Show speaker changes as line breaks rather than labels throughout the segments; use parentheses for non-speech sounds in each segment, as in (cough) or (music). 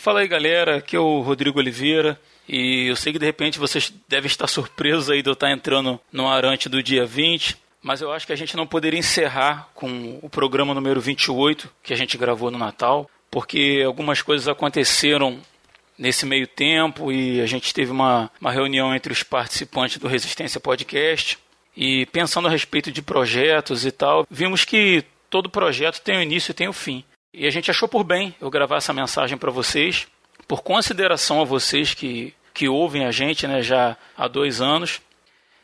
Fala aí galera, aqui é o Rodrigo Oliveira. E eu sei que de repente vocês devem estar surpresos aí de eu estar entrando no Arante do dia 20, mas eu acho que a gente não poderia encerrar com o programa número 28 que a gente gravou no Natal, porque algumas coisas aconteceram nesse meio tempo e a gente teve uma, uma reunião entre os participantes do Resistência Podcast. E pensando a respeito de projetos e tal, vimos que todo projeto tem o início e tem o fim. E a gente achou por bem eu gravar essa mensagem para vocês, por consideração a vocês que, que ouvem a gente né, já há dois anos.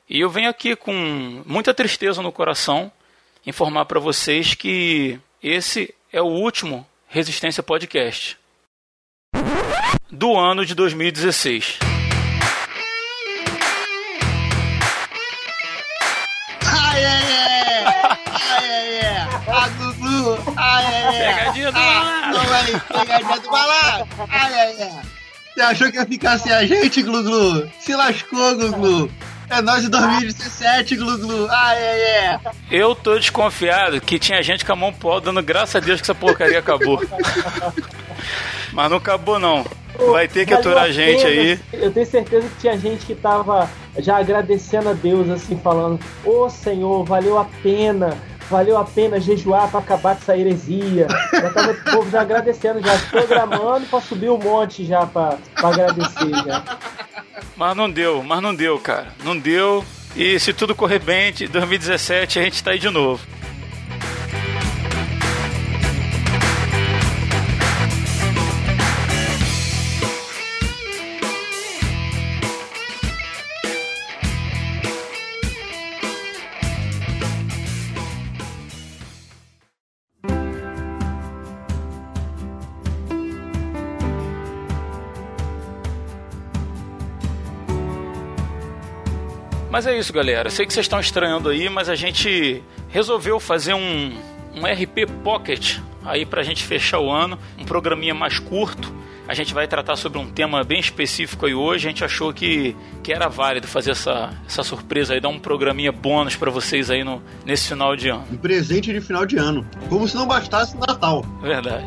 E eu venho aqui com muita tristeza no coração informar para vocês que esse é o último Resistência Podcast do ano de 2016.
Ai, ai, ai! Ai, ai, ai! Ai, ai, ai!
Pegadinha do
ah,
malandro!
Pegadinha do malandro! Ai, ai, ai! Você achou que ia ficar sem a gente, Glu-Glu? Se lascou, Glu-Glu! É nós de 2017, Glu-Glu! Ai, ai, ai!
Eu tô desconfiado que tinha gente com a mão pó dando graças a Deus que essa porcaria acabou. (laughs) Mas não acabou, não. Vai ter que aturar a gente aí.
Eu tenho certeza que tinha gente que tava já agradecendo a Deus, assim, falando: Ô oh, Senhor, valeu a pena, valeu a pena jejuar para acabar com essa heresia. Já tava o povo já agradecendo, já programando para subir um monte já para agradecer já.
Mas não deu, mas não deu, cara. Não deu. E se tudo correr bem, 2017 a gente tá aí de novo. É isso, galera. Sei que vocês estão estranhando aí, mas a gente resolveu fazer um, um RP Pocket aí pra gente fechar o ano, um programinha mais curto. A gente vai tratar sobre um tema bem específico aí hoje. A gente achou que, que era válido fazer essa, essa surpresa aí, dar um programinha bônus para vocês aí no, nesse final de ano.
Um presente de final de ano. Como se não bastasse o Natal.
Verdade.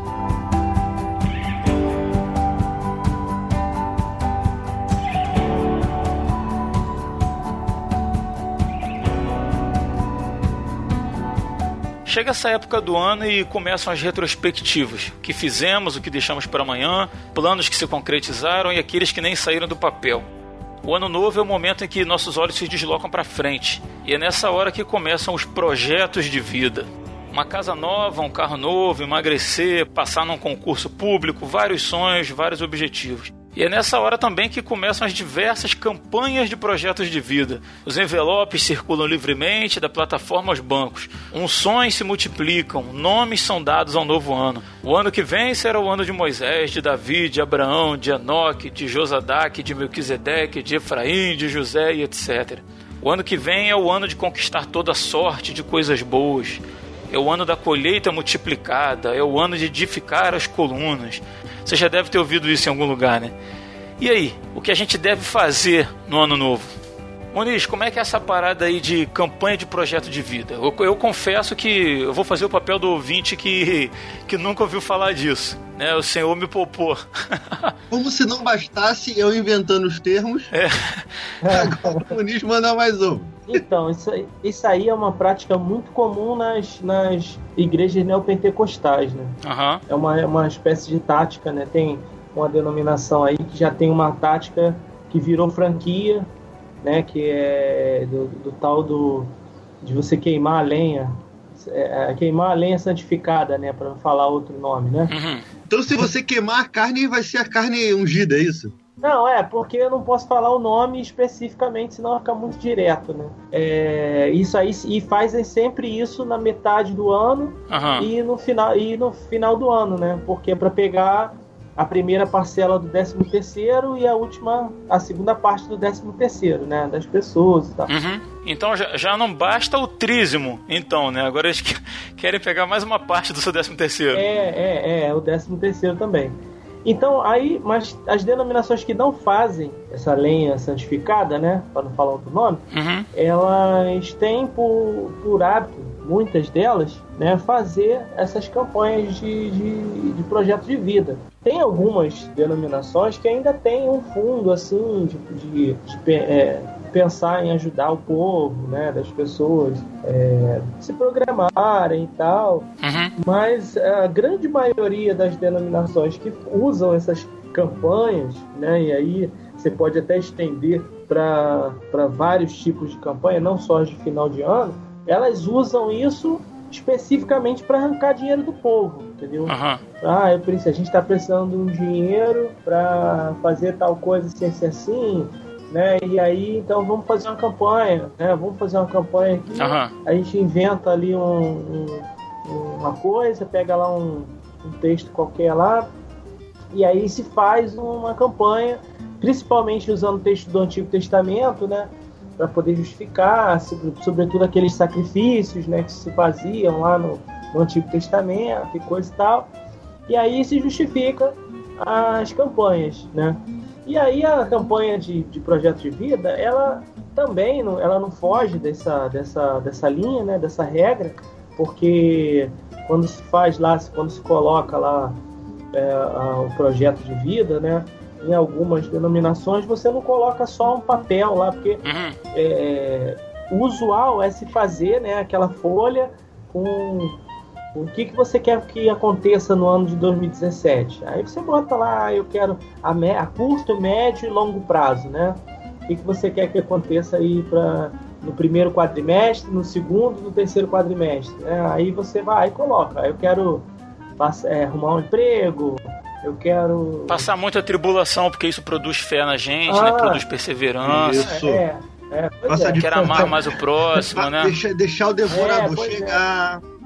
Chega essa época do ano e começam as retrospectivas. O que fizemos, o que deixamos para amanhã, planos que se concretizaram e aqueles que nem saíram do papel. O ano novo é o momento em que nossos olhos se deslocam para frente, e é nessa hora que começam os projetos de vida. Uma casa nova, um carro novo, emagrecer, passar num concurso público, vários sonhos, vários objetivos. E é nessa hora também que começam as diversas campanhas de projetos de vida. Os envelopes circulam livremente da plataforma aos bancos. Unções se multiplicam, nomes são dados ao novo ano. O ano que vem será o ano de Moisés, de Davi, de Abraão, de Enoque, de Josadaque, de Melquisedeque, de Efraim, de José e etc. O ano que vem é o ano de conquistar toda sorte de coisas boas. É o ano da colheita multiplicada, é o ano de edificar as colunas. Você já deve ter ouvido isso em algum lugar, né? E aí, o que a gente deve fazer no ano novo? Moniz, como é que é essa parada aí de campanha de projeto de vida? Eu, eu, confesso que eu vou fazer o papel do ouvinte que, que nunca ouviu falar disso. Né? O Senhor me poupou. (laughs)
Como se não bastasse eu inventando os termos. É. Agora o Muniz manda mais um.
Então, isso, isso aí é uma prática muito comum nas, nas igrejas neopentecostais, né?
Uhum.
É uma, é uma espécie de tática, né? Tem uma denominação aí que já tem uma tática que virou franquia, né? Que é do, do tal do de você queimar a lenha, é, é queimar a lenha santificada, né? Para falar outro nome, né?
Uhum.
Então, se você queimar a carne, vai ser a carne ungida, é isso?
Não, é, porque eu não posso falar o nome especificamente, senão fica muito direto, né? É, isso aí, e fazem sempre isso na metade do ano
uhum.
e, no final, e no final do ano, né? Porque é para pegar a primeira parcela do 13 terceiro e a última, a segunda parte do 13 terceiro, né? Das pessoas e tal.
Uhum. Então já, já não basta o trízimo, então, né? Agora eles querem pegar mais uma parte do seu 13 terceiro.
É, é, é, o 13 terceiro também. Então, aí, mas as denominações que não fazem essa lenha santificada, né, para não falar outro nome,
Uhum.
elas têm por, por hábito, muitas delas, né, fazer essas campanhas de, de, de projeto de vida. Tem algumas denominações que ainda têm um fundo assim de, de, de é, pensar em ajudar o povo, né, das pessoas é, se programarem e tal.
Uhum.
Mas a grande maioria das denominações que usam essas campanhas, né, e aí você pode até estender para vários tipos de campanha, não só as de final de ano, elas usam isso especificamente para arrancar dinheiro do povo, entendeu?
Aham.
Ah, eu preciso, a gente está precisando de um dinheiro para fazer tal coisa assim, assim, assim, né? E aí, então vamos fazer uma campanha, né? Vamos fazer uma campanha aqui.
Aham.
A gente inventa ali um- um- uma coisa, pega lá um, um texto qualquer lá, e aí se faz uma campanha, principalmente usando o texto do Antigo Testamento, né? Para poder justificar, sobre- sobretudo aqueles sacrifícios, né? Que se faziam lá no, no Antigo Testamento e coisa e tal. E aí se justifica as campanhas, né? E aí a campanha de, de projeto de vida, ela também não, ela não foge dessa, dessa, dessa linha, né? Dessa regra, porque quando se faz lá, quando se coloca lá é, a- o projeto de vida, né? Em algumas denominações você não coloca só um papel lá, porque
Uhum.
é, o usual é se fazer né, aquela folha com o que, que você quer que aconteça no ano de 2017. Aí você bota lá, "Ah, eu quero a, me- a curto, médio e longo prazo, né? O que, que você quer que aconteça aí para no primeiro quadrimestre, no segundo, no terceiro quadrimestre. Né? Aí você vai e coloca. Eu quero é, arrumar um emprego, eu quero.
Passar muita tribulação, porque isso produz fé na gente,
Ah.
né? Produz perseverança.
Isso.
É, é, é.
Quer amar (laughs) mais o próximo, né?
Deixa, deixar o devorador
É, pois é.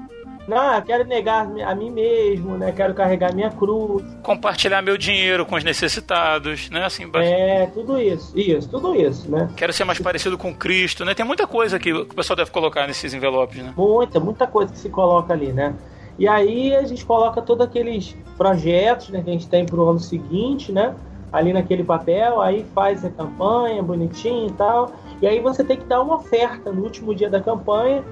Eu quero negar a mim mesmo, né? Quero carregar minha cruz.
Compartilhar meu dinheiro com os necessitados, né? Assim,
É, tudo isso. Isso, tudo isso, né?
Quero ser mais parecido com Cristo, né? Tem muita coisa que o pessoal deve colocar nesses envelopes, né?
Muita, muita coisa que se coloca ali, né? E aí a gente coloca todos aqueles projetos né, que a gente tem pro ano seguinte, né? Ali naquele papel, aí faz a campanha bonitinho e tal. E aí você tem que dar uma oferta no último dia da campanha,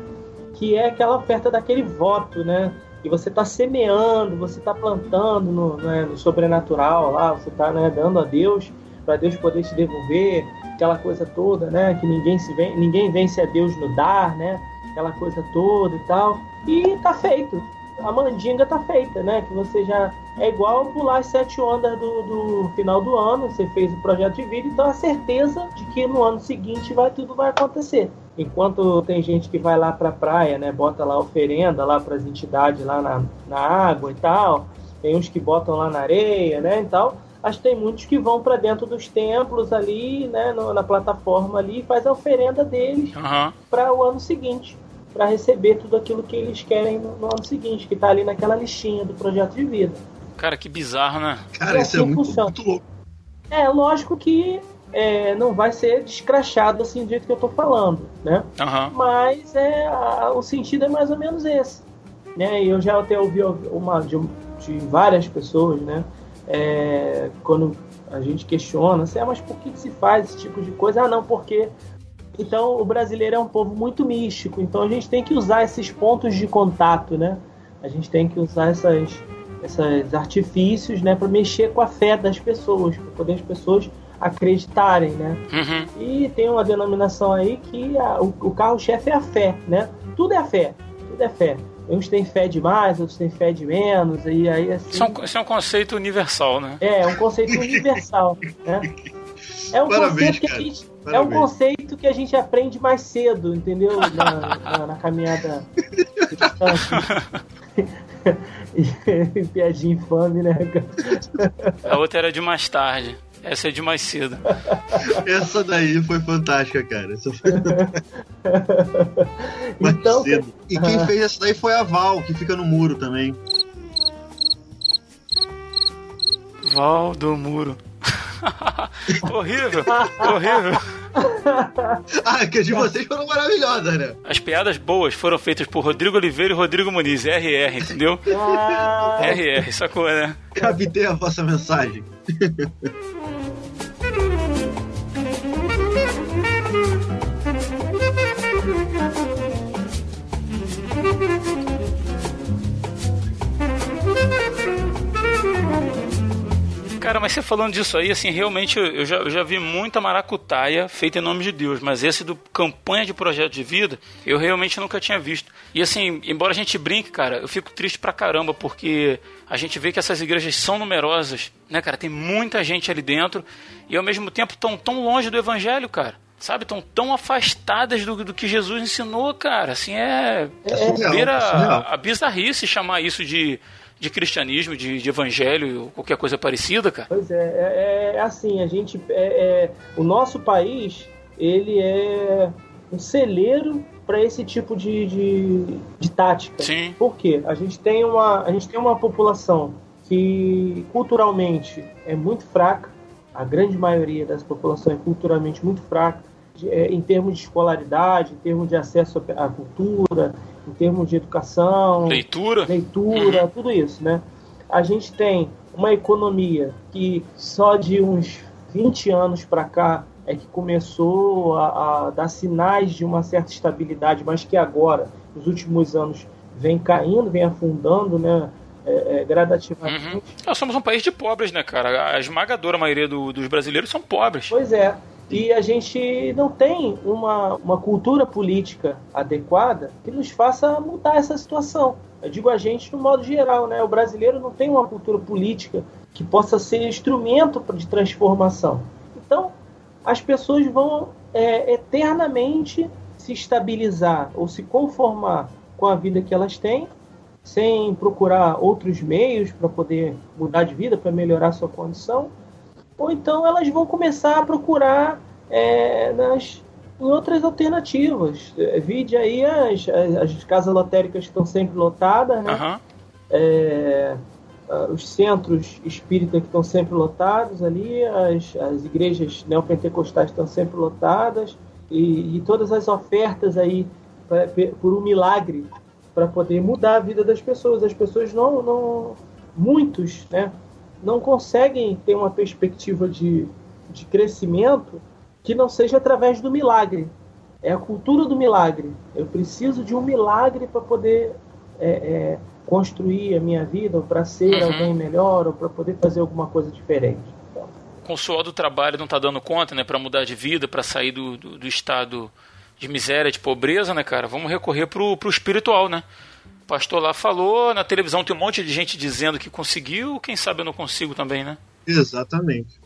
que é aquela oferta daquele voto, né? E você está semeando, você está plantando no, né, no sobrenatural lá, você está né, dando a Deus, para Deus poder te devolver, aquela coisa toda, né? Que ninguém, se ven ninguém vence a Deus no dar, né? Aquela coisa toda e tal. E tá feito. A mandinga tá feita, né? Que você já. É igual pular as sete ondas do, do final do ano, você fez o projeto de vida, então a certeza de que no ano seguinte vai tudo vai acontecer. Enquanto tem gente que vai lá pra praia, né? Bota lá oferenda lá para as entidades lá na, na água e tal. Tem uns que botam lá na areia, né? E tal. Acho que tem muitos que vão para dentro dos templos ali, né? no- na plataforma ali e faz a oferenda deles
Aham.
para o ano seguinte, para receber tudo aquilo que eles querem no, no ano seguinte, que está ali naquela listinha do projeto de vida.
Cara, que bizarro, né?
Cara, isso é muito, muito louco.
É lógico que é, não vai ser descrachado assim do jeito que eu estou falando, né?
Aham.
Mas é, a- o sentido é mais ou menos esse. Né? E eu já até ouvi uma, de, de várias pessoas, né? É, quando a gente questiona, assim, ah, mas por que, que se faz esse tipo de coisa? Ah, não, porque. Então o brasileiro é um povo muito místico, então a gente tem que usar esses pontos de contato, né? A gente tem que usar essas, esses artifícios, né, para mexer com a fé das pessoas, para poder as pessoas acreditarem, né?
Uhum.
E tem uma denominação aí que a- o, o carro-chefe é a fé, né? Tudo é a fé, tudo é fé. Uns têm fé de mais, outros têm fé de menos, e aí assim.
Isso é, um, isso é um conceito universal, né?
É, é um conceito universal, né? (laughs) É um
Parabéns,
conceito que a gente. É um conceito que a gente aprende mais cedo, entendeu? Na, na- na caminhada (laughs) (laughs) Piadinha infame, né?
A outra era de mais tarde. Essa é de mais cedo. (laughs)
Essa daí foi fantástica, cara. Essa foi (laughs) mais
Então,
cedo. E quem fez essa daí foi a Val, que fica no muro também.
Val do Muro. (laughs) horrível, horrível.
ah, que de vocês foram maravilhosas, né?
As piadas boas foram feitas por Rodrigo Oliveira e Rodrigo Muniz, RR, entendeu? Ah. RR, sacou, né?
Captei a vossa mensagem. (laughs)
mas você falando disso aí, assim, realmente eu já, eu já vi muita maracutaia feita em nome de Deus, mas esse do campanha de projeto de vida, eu realmente nunca tinha visto. E assim, embora a gente brinque, cara, eu fico triste pra caramba, porque a gente vê que essas igrejas são numerosas, né, cara? Tem muita gente ali dentro e ao mesmo tempo tão tão longe do evangelho, cara sabe, estão tão afastadas do, do que Jesus ensinou, cara. Assim, é. É, é, é a, a bizarrice chamar isso de de cristianismo, de, de evangelho, qualquer coisa parecida, cara?
Pois é, é, é assim, a gente. É, é, o nosso país, ele é um celeiro para esse tipo de, de, de, tática.
Sim.
Por quê? A gente, tem uma, a gente tem uma população que culturalmente é muito fraca, a grande maioria das populações é culturalmente muito fraca, é, em termos de escolaridade, em termos de acesso à cultura, em termos de educação,
leitura,
leitura, uhum. tudo isso, né? A gente tem uma economia que só de uns 20 anos para cá é que começou a, a, dar sinais de uma certa estabilidade, mas que agora, nos últimos anos, vem caindo, vem afundando, né? É, é, gradativamente. Uhum.
Nós somos um país de pobres, né, cara? A esmagadora maioria do, dos brasileiros são pobres.
Pois é. E a gente não tem uma, uma cultura política adequada que nos faça mudar essa situação. Eu digo a gente no modo geral, né? O brasileiro não tem uma cultura política que possa ser instrumento de transformação. Então, as pessoas vão é, eternamente se estabilizar ou se conformar com a vida que elas têm, sem procurar outros meios para poder mudar de vida, para melhorar sua condição, ou então elas vão começar a procurar é, nas, em outras alternativas. É, vide aí as, as, as, casas lotéricas que estão sempre lotadas, né? Uhum. É, os centros espíritas que estão sempre lotados ali, as, as igrejas neopentecostais estão sempre lotadas, e, e todas as ofertas aí pra, por um milagre para poder mudar a vida das pessoas. As pessoas não, não muitos, né, não conseguem ter uma perspectiva de, de crescimento que não seja através do milagre. É a cultura do milagre. Eu preciso de um milagre para poder é, é, construir a minha vida, ou para ser uhum. alguém melhor, ou para poder fazer alguma coisa diferente.
Com o suor do trabalho não está dando conta, né, para mudar de vida, para sair do, do, do, estado de miséria, de pobreza, né, cara? Vamos recorrer pro, pro espiritual, né? Pastor lá falou, na televisão tem um monte de gente dizendo que conseguiu, quem sabe eu não consigo também, né?
Exatamente.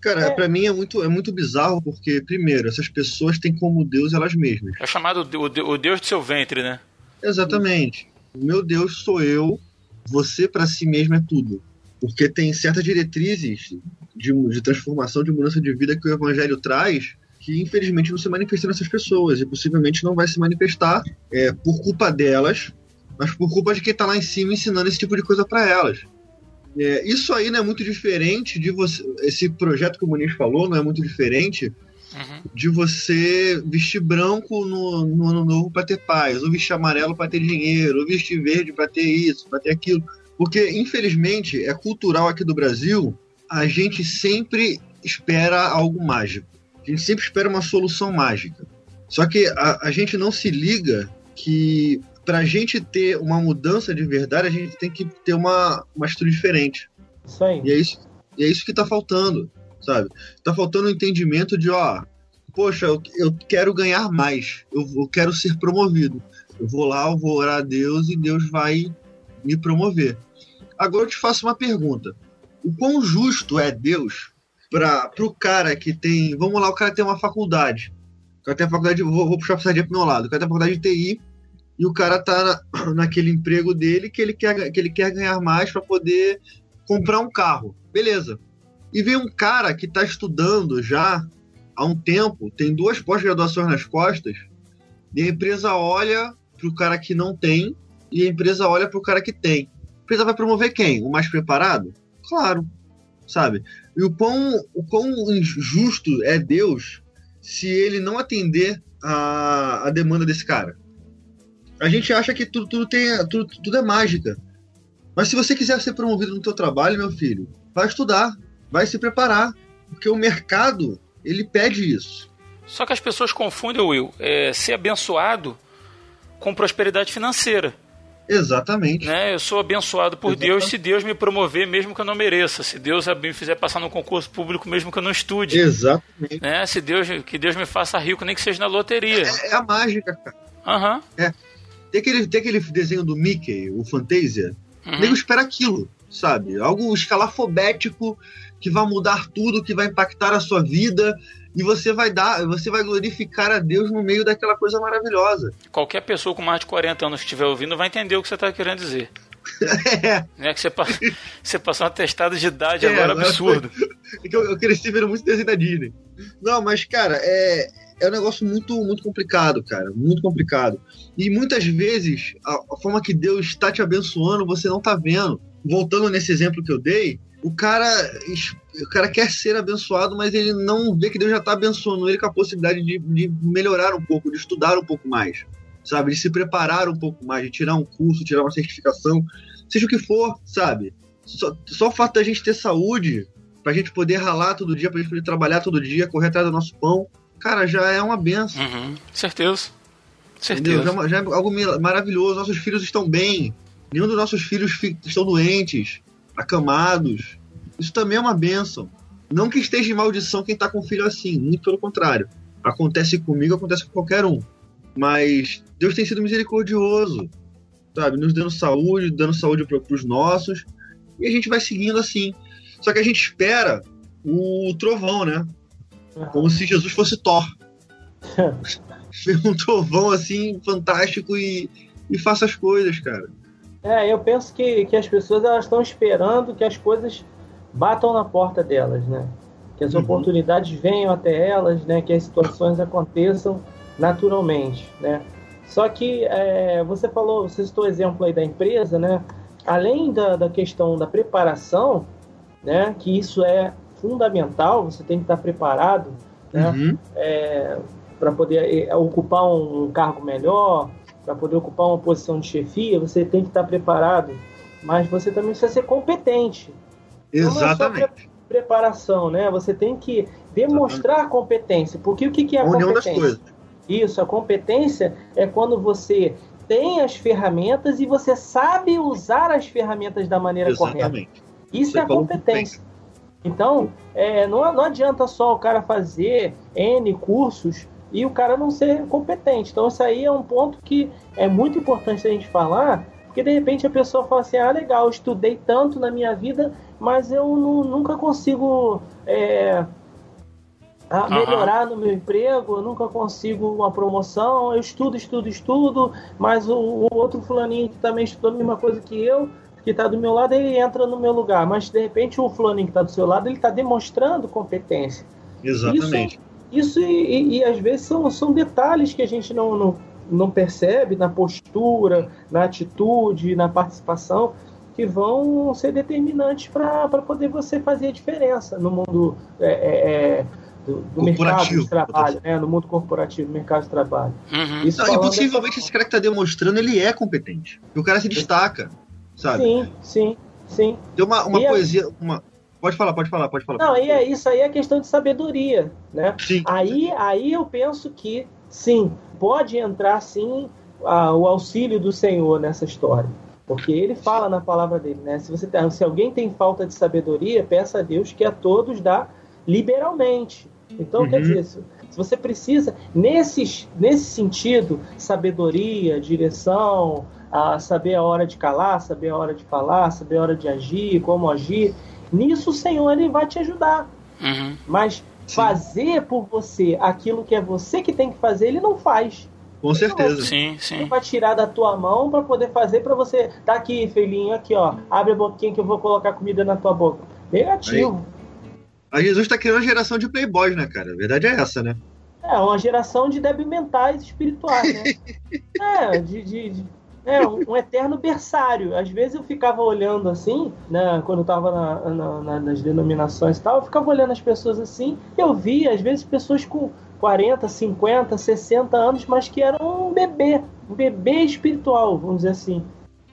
Cara, é. para mim é muito, é muito bizarro porque, primeiro, essas pessoas têm como Deus elas mesmas.
É chamado o, o Deus de seu ventre, né?
Exatamente. O meu Deus sou eu, você para si mesmo é tudo. Porque tem certas diretrizes de, de transformação, de mudança de vida que o Evangelho traz que infelizmente não se manifestam nessas pessoas e possivelmente não vai se manifestar é, por culpa delas mas por culpa de quem está lá em cima ensinando esse tipo de coisa para elas. É, isso aí não é muito diferente de você. Esse projeto que o Muniz falou não é muito diferente uhum. de você vestir branco no, no ano novo para ter paz, ou vestir amarelo para ter dinheiro, ou vestir verde para ter isso, para ter aquilo. Porque, infelizmente, é cultural aqui do Brasil, a gente sempre espera algo mágico. A gente sempre espera uma solução mágica. Só que a, a gente não se liga que para a gente ter uma mudança de verdade, a gente tem que ter uma, uma atitude diferente.
Isso aí.
E é isso, e é isso que está faltando, sabe? Está faltando o um entendimento de, ó, poxa, eu, eu quero ganhar mais, eu, eu quero ser promovido. Eu vou lá, eu vou orar a Deus e Deus vai me promover. Agora eu te faço uma pergunta. O quão justo é Deus para o cara que tem. Vamos lá, o cara tem uma faculdade. O cara tem a faculdade. Vou, vou puxar a sardinha pro meu lado. O cara tem a faculdade de TI e o cara tá na, (clears throat) naquele emprego dele que ele quer, que ele quer ganhar mais para poder comprar um carro. Beleza. E vem um cara que está estudando já há um tempo, tem duas pós-graduações nas costas, e a empresa olha para o cara que não tem e a empresa olha para o cara que tem. A empresa vai promover quem? O mais preparado? Claro. sabe? E o quão, o quão injusto é Deus se ele não atender a, a demanda desse cara. A gente acha que tudo, tudo, tem, tudo, tudo é mágica. Mas se você quiser ser promovido no teu trabalho, meu filho, vai estudar, vai se preparar, porque o mercado, ele pede isso.
Só que as pessoas confundem, Will, é, ser abençoado com prosperidade financeira.
Exatamente.
Né? Eu sou abençoado por Exatamente. Deus se Deus me promover mesmo que eu não mereça. Se Deus me fizer passar no concurso público mesmo que eu não estude.
Exatamente.
Né? Se Deus, que Deus me faça rico, nem que seja na loteria.
É, é a mágica, cara.
Aham. Uhum.
É. Tem aquele, tem aquele desenho do Mickey, o Fantasia. Uhum. Nego espera aquilo, sabe? Algo escalafobético que vai mudar tudo, que vai impactar a sua vida e você vai dar, você vai glorificar a Deus no meio daquela coisa maravilhosa.
Qualquer pessoa com mais de 40 anos que estiver ouvindo vai entender o que você está querendo dizer. (laughs) é. é que você, (laughs) você passou um atestado de idade é, agora absurdo. (laughs)
É que eu, eu cresci vendo muito desenho da Disney. Não, mas, cara, é, é um negócio muito, muito complicado, cara. Muito complicado. E muitas vezes, a, a forma que Deus está te abençoando, você não está vendo. Voltando nesse exemplo que eu dei, o cara, o cara quer ser abençoado, mas ele não vê que Deus já está abençoando ele com a possibilidade de, de melhorar um pouco, de estudar um pouco mais, sabe? De se preparar um pouco mais, de tirar um curso, tirar uma certificação, seja o que for, sabe? Só, só o fato da gente ter saúde, pra gente poder ralar todo dia, pra gente poder trabalhar todo dia, correr atrás do nosso pão, cara, já é uma benção.
Uhum, certeza. Certeza.
Já, é já, é algo maravilhoso. Nossos filhos estão bem. Nenhum dos nossos filhos estão doentes acamados. Isso também é uma benção. Não que esteja em maldição quem está com filho assim, muito pelo contrário. Acontece comigo, acontece com qualquer um. Mas Deus tem sido misericordioso, sabe? Nos dando saúde, dando saúde para os nossos. E a gente vai seguindo assim. Só que a gente espera o trovão, né? Como se Jesus fosse Thor. (laughs) um trovão assim, fantástico e, e faça as coisas, cara.
É, eu penso que, que as pessoas elas estão esperando que as coisas batam na porta delas, né? Que as uhum. oportunidades venham até elas, né? Que as situações aconteçam naturalmente, né? Só que é, você falou, você citou o exemplo aí da empresa, né? Além da, da questão da preparação, né? Que isso é fundamental, você tem que estar preparado, né? Uhum. É, para poder é, ocupar um cargo melhor, para poder ocupar uma posição de chefia, você tem que estar preparado, mas você também precisa ser competente.
Exatamente. Não é pre
preparação, né? Você tem que demonstrar Exatamente. competência. Porque o que, que é a União competência? Isso, a competência é quando você tem as ferramentas e você sabe usar as ferramentas da maneira Exatamente. correta. Isso você é a competência. Então, é, não, não adianta só o cara fazer N cursos e o cara não ser competente. Então, isso aí é um ponto que é muito importante a gente falar, porque de repente a pessoa fala assim: ah, legal, estudei tanto na minha vida, mas eu não, nunca consigo é, melhorar no meu emprego, eu nunca consigo uma promoção, eu estudo, estudo, estudo, mas o, o outro fulaninho que também estudou a mesma coisa que eu, que está do meu lado, ele entra no meu lugar, mas de repente o fulaninho que está do seu lado, ele está demonstrando competência.
Exatamente.
Isso, isso e, e, e, às vezes são, são detalhes que a gente não, não, não percebe na postura, na atitude, na participação, que vão ser determinantes para poder você fazer a diferença no mundo é, é, é do, do mercado de trabalho, né? no mundo corporativo, no mercado de trabalho.
Uhum. Isso não, e possivelmente esse cara que está demonstrando, ele é competente. E o cara se destaca, sabe?
Sim, sim, sim.
Tem uma, uma poesia, uma, Pode falar, pode falar, pode falar.
Não, e é isso aí é questão de sabedoria, né?
Sim.
Aí, aí eu penso que sim, pode entrar sim a, o auxílio do Senhor nessa história. Porque ele fala na palavra dele, né? Se, você se alguém tem falta de sabedoria, peça a Deus que a todos dá liberalmente. Então, uhum. quer dizer, se você precisa, nesse, nesse sentido, sabedoria, direção, a saber a hora de calar, saber a hora de falar, saber a hora de agir, como agir, Nisso o Senhor ele vai te ajudar.
Uhum.
Mas Sim. fazer por você aquilo que é você que tem que fazer, ele não faz.
Com certeza.
Sim, sim. Ele
vai tirar da tua mão para poder fazer para você. Tá aqui, filhinho, aqui, ó. Abre a boquinha que eu vou colocar comida na tua boca. Negativo.
Aí. A Jesus está criando uma geração de playboys, né, cara? A verdade é essa, né?
É, uma geração de débil mentais espirituais, né? (laughs) é, de, de, de É, um, um, eterno berçário. Às vezes eu ficava olhando assim, né, quando eu estava na, na, na, nas denominações e tal, eu ficava olhando as pessoas assim, e eu via, às vezes, pessoas com 40, 50, 60 anos, mas que eram um bebê, um bebê espiritual, vamos dizer assim.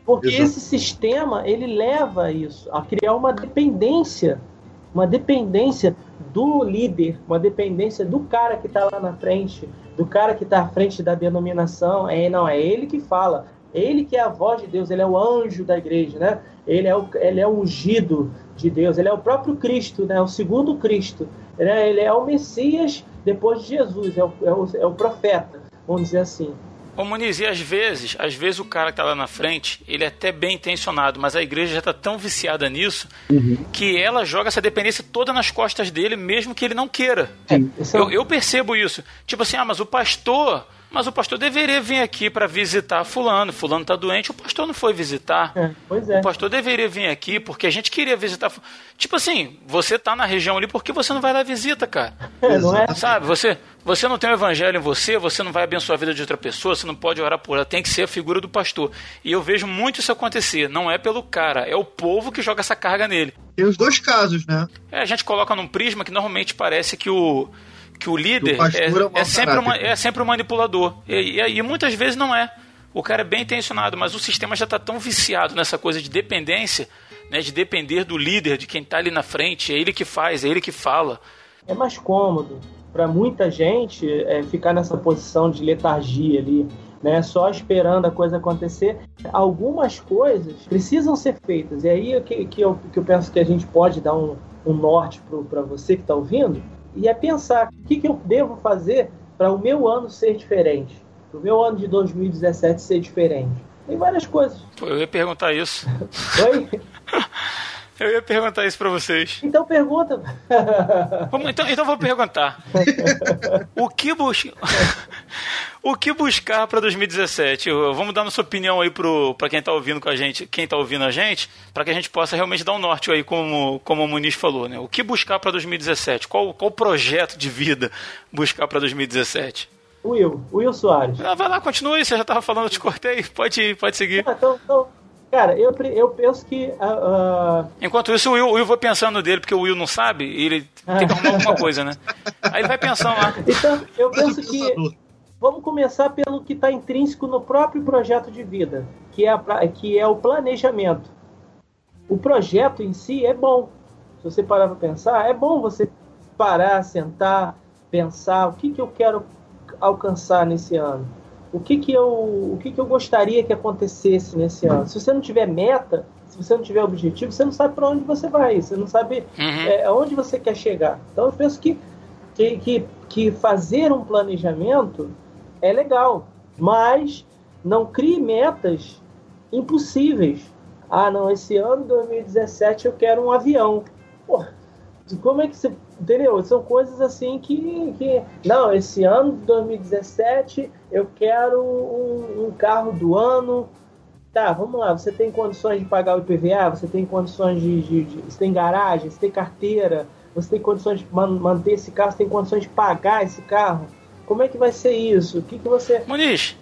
Porque Exato. esse sistema, ele leva a isso, a criar uma dependência, uma dependência do líder, uma dependência do cara que está lá na frente, do cara que está à frente da denominação. É, não, é ele que fala. Ele que é a voz de Deus, ele é o anjo da igreja, né? Ele é o, ele é o ungido de Deus, ele é o próprio Cristo, né? O segundo Cristo. Né? Ele é o Messias depois de Jesus, é o, é o, é o profeta, vamos dizer assim.
Ô Muniz, e às vezes, às vezes o cara que tá lá na frente, ele é até bem intencionado, mas a igreja já tá tão viciada nisso uhum. que ela joga essa dependência toda nas costas dele, mesmo que ele não queira. É, eu, eu percebo isso. Tipo assim, ah, mas o pastor mas o pastor deveria vir aqui para visitar fulano. Fulano está doente, o pastor não foi visitar.
É, pois é.
O pastor deveria vir aqui porque a gente queria visitar. Tipo assim, você tá na região ali porque você não vai dar visita, cara.
É, não é?
Sabe, você, você não tem o evangelho em você, você não vai abençoar a vida de outra pessoa, você não pode orar por ela, tem que ser a figura do pastor. E eu vejo muito isso acontecer. Não é pelo cara, é o povo que joga essa carga nele.
Tem os dois casos, né?
É, a gente coloca num prisma que normalmente parece que o que o líder é, é, é, sempre uma, é sempre um manipulador. E, e, e, muitas vezes não é. O cara é bem intencionado, mas o sistema já está tão viciado nessa coisa de dependência, né, de depender do líder, de quem está ali na frente, é ele que faz, é ele que fala.
É mais cômodo para muita gente é, ficar nessa posição de letargia ali, né, só esperando a coisa acontecer. Algumas coisas precisam ser feitas, e aí que, que, eu, que eu penso que a gente pode dar um, um norte para você que está ouvindo, e é pensar o que, que eu devo fazer para o meu ano ser diferente, para o meu ano de 2017 ser diferente. Tem várias coisas.
Eu ia perguntar isso.
Oi? (laughs)
Eu ia perguntar isso para vocês.
Então pergunta.
Vamos, então, então vou perguntar. O que, bus... (laughs) o que buscar para 2017? Vamos dar nossa opinião aí para quem está ouvindo com a gente, quem tá ouvindo a gente, para que a gente possa realmente dar um norte aí, como, como o Muniz falou, né? O que buscar para 2017? Qual, qual projeto de vida buscar para 2017?
Will, Will Soares.
Ah, vai lá, continue, você já estava falando, eu te cortei, pode, pode seguir.
Ah, então, então Cara, eu, eu penso que. Uh,
Enquanto isso, o Will, o Will vai pensando dele, porque o Will não sabe, e ele tem que arrumar alguma coisa, né? Aí ele vai pensando lá.
Então, eu penso que. Vamos começar pelo que está intrínseco no próprio projeto de vida, que é, a, que é o planejamento. O projeto em si é bom. Se você parar para pensar, é bom você parar, sentar, pensar o que, que eu quero alcançar nesse ano o que, que, eu, o que, que eu gostaria que acontecesse nesse ano. Se você não tiver meta, se você não tiver objetivo, você não sabe para onde você vai, você não sabe uhum. é, aonde você quer chegar. Então eu penso que, que, que, que fazer um planejamento é legal, mas não crie metas impossíveis. Ah, não, esse ano 2017 eu quero um avião. Pô, como é que você. Entendeu? São coisas assim que. que não, esse ano de 2017 eu quero um, um carro do ano. Tá, vamos lá. Você tem condições de pagar o IPVA? Você tem condições de, de, de. você tem garagem? Você tem carteira? Você tem condições de man, manter esse carro? Você tem condições de pagar esse carro? Como é que vai ser isso? O que, que você.
Muniz,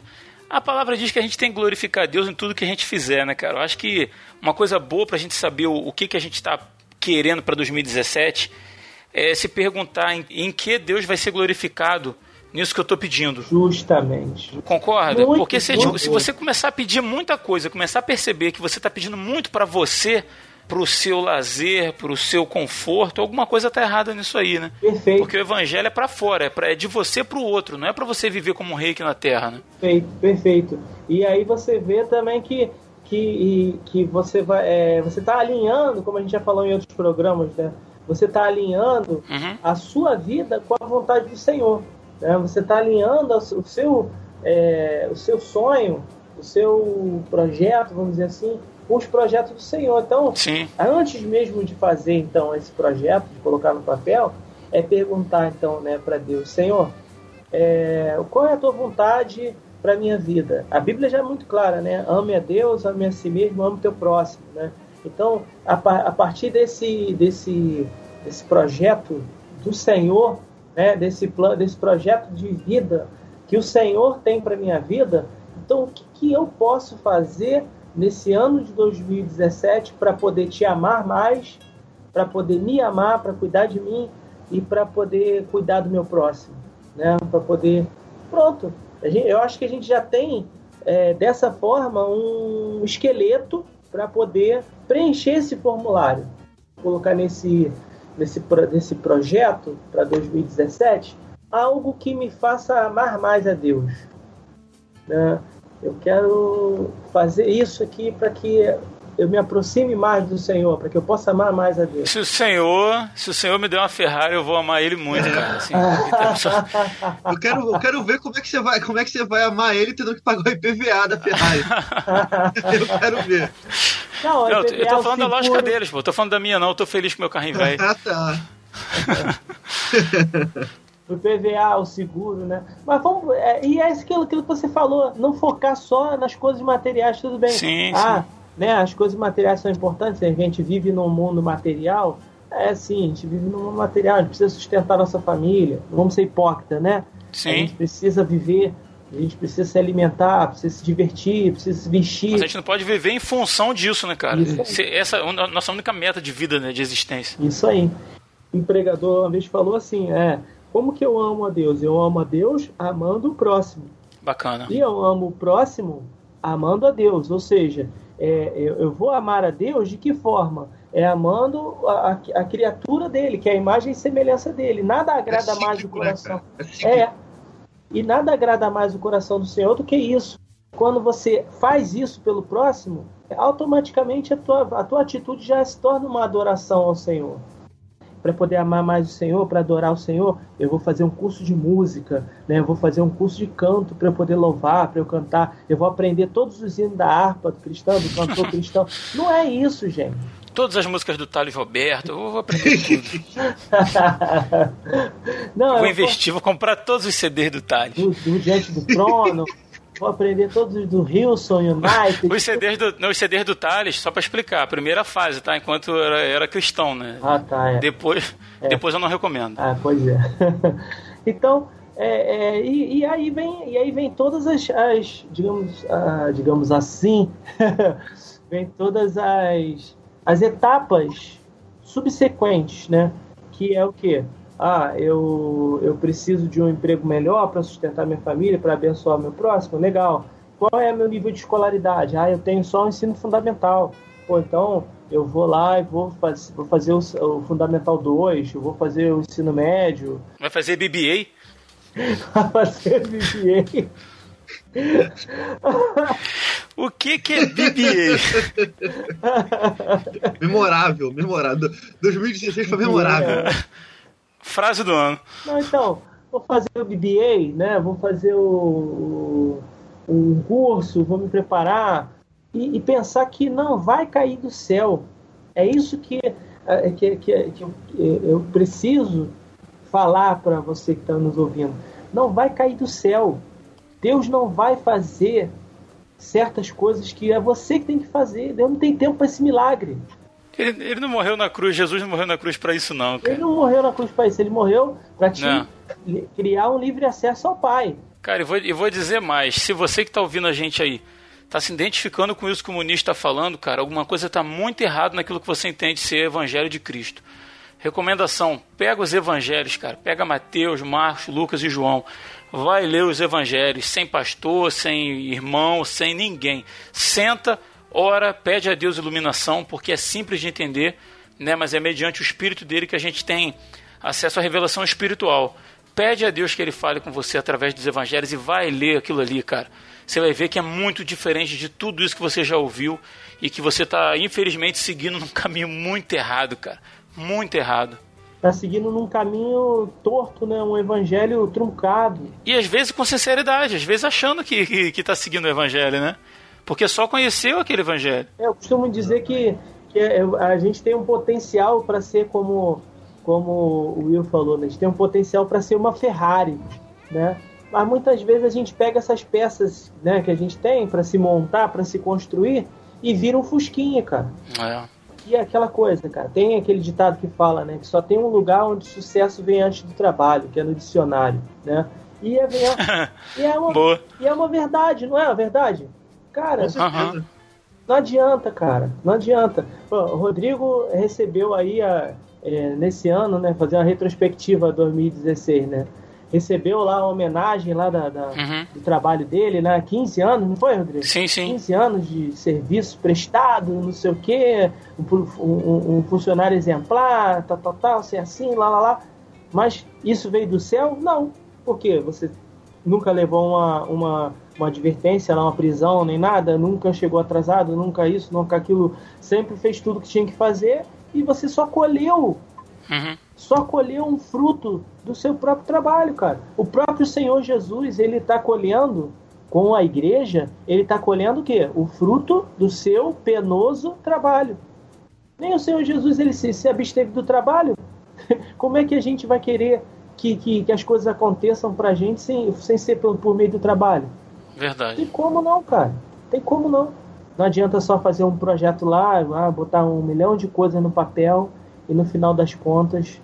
a palavra diz que a gente tem que glorificar Deus em tudo que a gente fizer, né, cara? Eu acho que uma coisa boa pra gente saber o, o que, que a gente está querendo para 2017 é se perguntar em, em, que Deus vai ser glorificado nisso que eu estou pedindo.
Justamente.
Concorda? Muito, Porque se, se, você começar a pedir muita coisa, começar a perceber que você está pedindo muito para você, para o seu lazer, para o seu conforto, alguma coisa está errada nisso aí, né?
Perfeito.
Porque o evangelho é para fora, é, pra, é de você para o outro, não é para você viver como um rei aqui na terra, né?
Perfeito, perfeito. E aí você vê também que que, que você vai é, você está alinhando, como a gente já falou em outros programas, né? Você está alinhando uhum. a sua vida com a vontade do Senhor. Né? Você está alinhando o seu é, o seu sonho, o seu projeto, vamos dizer assim, com os projetos do Senhor. Então,
Sim.
antes mesmo de fazer então esse projeto, de colocar no papel, é perguntar então, né, para Deus, Senhor, é, qual é a tua vontade para minha vida. A Bíblia já é muito clara, né? Ame a Deus, ame a si mesmo, ame o teu próximo, né? Então, a, a partir desse, desse, desse projeto do Senhor, né? Desse plano, desse projeto de vida que o Senhor tem para minha vida, Então, o que, que eu posso fazer nesse ano de 2017 para poder te amar mais, para poder me amar, para cuidar de mim e para poder cuidar do meu próximo, né? Para poder, pronto. Eu acho que a gente já tem é, dessa forma um esqueleto para poder preencher esse formulário, colocar nesse nesse, nesse projeto para 2017 algo que me faça amar mais a Deus. Né? Eu quero fazer isso aqui para que eu me aproxime mais do Senhor, para que eu possa amar mais a Deus.
Se o Senhor, se o Senhor me der uma Ferrari, eu vou amar ele muito, cara. Assim, (laughs)
eu, quero, eu quero ver como é que você vai, como é que você vai amar ele tendo que pagar o IPVA da Ferrari. (laughs) eu quero ver.
Não, não eu tô falando da lógica deles, pô. Eu tô falando da minha, não. Eu tô feliz com meu carrinho velho.
ah, tá. (laughs)
o PVA, o seguro, né? Mas vamos. É, e é aquilo, aquilo que você falou, não focar só nas coisas materiais, tudo bem.
Sim,
ah,
sim.
Né, as coisas materiais são importantes, a gente vive num mundo material. É sim, a gente vive num mundo material, a gente precisa sustentar nossa família. Não vamos ser hipócrita, né?
Sim.
A gente precisa viver a gente precisa se alimentar, precisa se divertir, precisa se vestir. Mas
a gente não pode viver em função disso, né, cara? Essa é a nossa única meta de vida, né, de existência.
Isso aí. O empregador uma vez falou assim, é, como que eu amo a Deus? Eu amo a Deus amando o próximo.
Bacana.
E eu amo o próximo amando a Deus. Ou seja, é, eu, eu, vou amar a Deus de que forma? É amando a, a, a, criatura dele, que é a imagem e semelhança dele. Nada agrada é mais o né, coração. É, é, e nada agrada mais o coração do Senhor do que isso. Quando você faz isso pelo próximo, automaticamente a tua, a tua atitude já se torna uma adoração ao Senhor para poder amar mais o Senhor, para adorar o Senhor, eu vou fazer um curso de música, né? Eu vou fazer um curso de canto para eu poder louvar, para eu cantar. Eu vou aprender todos os hinos da harpa do cristão, do cantor cristão. Não é isso, gente.
Todas as músicas do Thales Roberto, eu vou aprender tudo. (laughs) Não, vou investir, vou... vou comprar todos os CDs do Thales.
Do, do Diante do Trono, Vou aprender todos do Wilson United. (laughs)
os CDs do, não, os CDs do Thales, só para explicar, a primeira fase, tá? Enquanto era, era cristão, né?
Ah, tá. É.
Depois, é. depois eu não recomendo.
Ah, pois é. (laughs) então, é, é, e, e, aí vem, e aí vem todas as, as digamos, ah, digamos assim, (laughs) vem todas as, as etapas subsequentes, né? Que é o quê? Ah, eu, eu preciso de um emprego melhor para sustentar minha família, para abençoar meu próximo, legal. Qual é meu nível de escolaridade? Ah, eu tenho só o ensino fundamental. Pô, então eu vou lá e vou, faz, vou fazer o, o Fundamental 2, eu vou fazer o ensino médio.
Vai fazer BBA?
Vai fazer BBA.
o que, que é BBA?
memorável, memorável. 2016 foi memorável. É.
Frase do ano.
Não, então, vou fazer o BBA, né? Vou fazer o, um curso, vou me preparar e, e, pensar que não vai cair do céu. É isso que, é, que, que, que eu preciso falar para você que está nos ouvindo. Não vai cair do céu. Deus não vai fazer certas coisas que é você que tem que fazer. Deus não tem tempo para esse milagre.
Ele, ele, não morreu na cruz, Jesus não morreu na cruz para isso, não.
Cara. Ele não morreu na cruz para isso, ele morreu para te não. criar um livre acesso ao Pai.
Cara, eu vou, eu vou dizer mais. Se você que está ouvindo a gente aí está se identificando com isso que o comunista está falando, cara, alguma coisa está muito errado naquilo que você entende ser evangelho de Cristo. Recomendação: pega os evangelhos, cara. Pega Mateus, Marcos, Lucas e João. Vai ler os evangelhos sem pastor, sem irmão, sem ninguém. Senta ora, pede a Deus iluminação, porque é simples de entender, né? mas é mediante o Espírito dele que a gente tem acesso à revelação espiritual. Pede a Deus que ele fale com você através dos evangelhos e vai ler aquilo ali, cara. Você vai ver que é muito diferente de tudo isso que você já ouviu e que você está, infelizmente, seguindo num (laughs) caminho muito errado, cara. Muito errado.
Está seguindo num caminho torto, né? Um evangelho truncado.
E às vezes com sinceridade, às vezes achando que, que, que tá seguindo o evangelho, né? Porque só conheceu aquele evangelho.
É, eu costumo dizer que, que é, a gente tem um potencial para ser como, como o Will falou, né? a gente tem um potencial para ser uma Ferrari, né? Mas muitas vezes a gente pega essas peças né, que a gente tem para se montar, para se construir, e vira um fusquinha, cara.
É.
E é aquela coisa, cara. Tem aquele ditado que fala, né? Que só tem um lugar onde o sucesso vem antes do trabalho, que é no dicionário, né? E é, (laughs) e é, uma, e é uma verdade, não é a verdade? Cara, uhum. não adianta, cara. Não adianta. o Rodrigo recebeu aí a, é, nesse ano, né? Fazer uma retrospectiva 2016, né? recebeu lá a homenagem lá da, da uhum. do trabalho dele, né? 15 anos, não foi, Rodrigo?
Sim, sim.
15 anos de serviço prestado, não sei o quê, um, um, um funcionário exemplar, tal, tal, tal, ser assim, lá, lá, lá. Mas isso veio do céu? Não. Por quê? Você nunca levou uma, uma, uma advertência lá, uma prisão, nem nada, nunca chegou atrasado, nunca isso, nunca aquilo, sempre fez tudo que tinha que fazer e você só colheu. Uhum só colheu um fruto do seu próprio trabalho, cara. O próprio Senhor Jesus, ele está colhendo com a igreja, ele está colhendo o quê? O fruto do seu penoso trabalho. Nem o Senhor Jesus ele se, se absteve do trabalho. (laughs) Como é que a gente vai querer que, que, que as coisas aconteçam para a gente sem, sem ser por, por meio do trabalho?
Verdade.
Tem como não, cara. Tem como não. Não adianta só fazer um projeto lá, ah, botar um milhão de coisas no papel e no final das contas